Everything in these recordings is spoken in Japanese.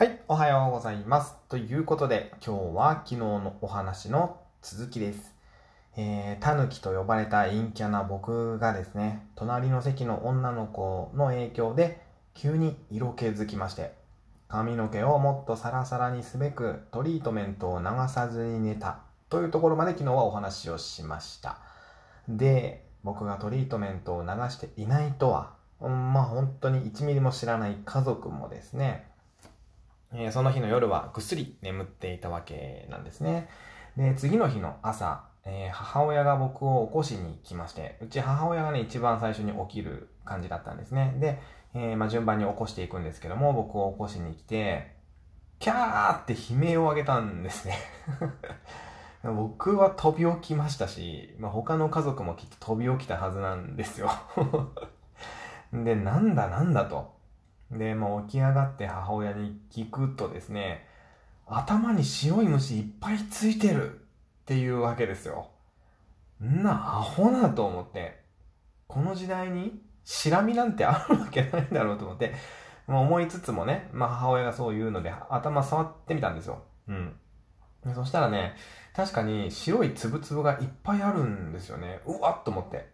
はい、おはようございます。ということで、今日は昨日のお話の続きです。えー、タヌキと呼ばれた陰キャな僕がですね、隣の席の女の子の影響で、急に色気づきまして、髪の毛をもっとサラサラにすべくトリートメントを流さずに寝たというところまで昨日はお話をしました。で、僕がトリートメントを流していないとは、まあ本当に1ミリも知らない家族もですね、えーその日の夜はぐっすり眠っていたわけなんですね。で、次の日の朝、えー母親が僕を起こしに来まして、うち母親がね、一番最初に起きる感じだったんですね。で、えーまあ、順番に起こしていくんですけども、僕を起こしに来て、キャーって悲鳴を上げたんですね。僕は飛び起きましたし、まあ、他の家族もきっと飛び起きたはずなんですよ。で、なんだなんだと。で、もう起き上がって母親に聞くとですね、頭に白い虫いっぱいついてるっていうわけですよ。んなアホなと思って、この時代にシラミなんてあるわけないんだろうと思って、まあ、思いつつもね、まあ母親がそう言うので頭触ってみたんですよ。うん。そしたらね、確かに白い粒々がいっぱいあるんですよね。うわっと思って。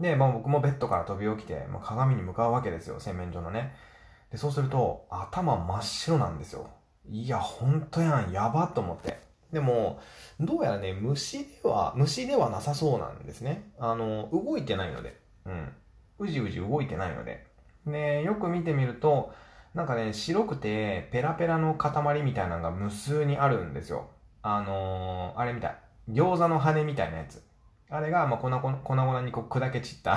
で、まあ僕もベッドから飛び起きて、まあ、鏡に向かうわけですよ、洗面所のね。で、そうすると、頭真っ白なんですよ。いや、ほんとやん、やばと思って。でも、どうやらね、虫では、虫ではなさそうなんですね。あの、動いてないので。うん。うじうじ動いてないので。で、よく見てみると、なんかね、白くて、ペラペラの塊みたいなのが無数にあるんですよ。あのーあれみたい。餃子の羽みたいなやつ。あれが、まあ、粉々にこう砕け散った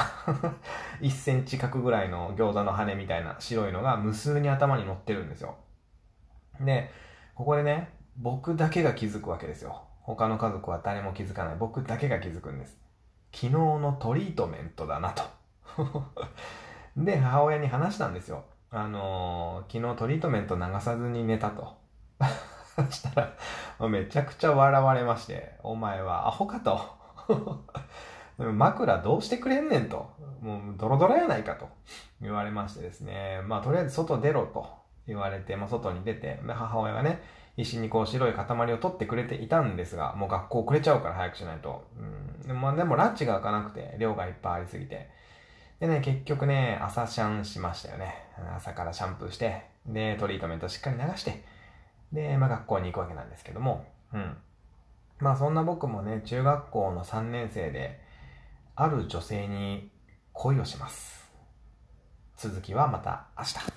1センチ角ぐらいの餃子の羽みたいな白いのが無数に頭に乗ってるんですよ。で、ここでね、僕だけが気づくわけですよ。他の家族は誰も気づかない。僕だけが気づくんです。昨日のトリートメントだなと。で、母親に話したんですよ。あのー昨日トリートメント流さずに寝たと。したら、めちゃくちゃ笑われまして、お前はアホかと。枕どうしてくれんねんと。もうドロドロやないかと言われましてですね。まあとりあえず外出ろと言われて、まあ外に出て、で母親がね、必死にこう白い塊を取ってくれていたんですが、もう学校遅れちゃうから早くしないと。うん、でもまあでもラッチが開かなくて、量がいっぱいありすぎて。でね、結局ね、朝シャンしましたよね。朝からシャンプーして、で、トリートメントしっかり流して、で、まあ学校に行くわけなんですけども、うん。まあそんな僕もね、中学校の3年生で、ある女性に恋をします。続きはまた明日。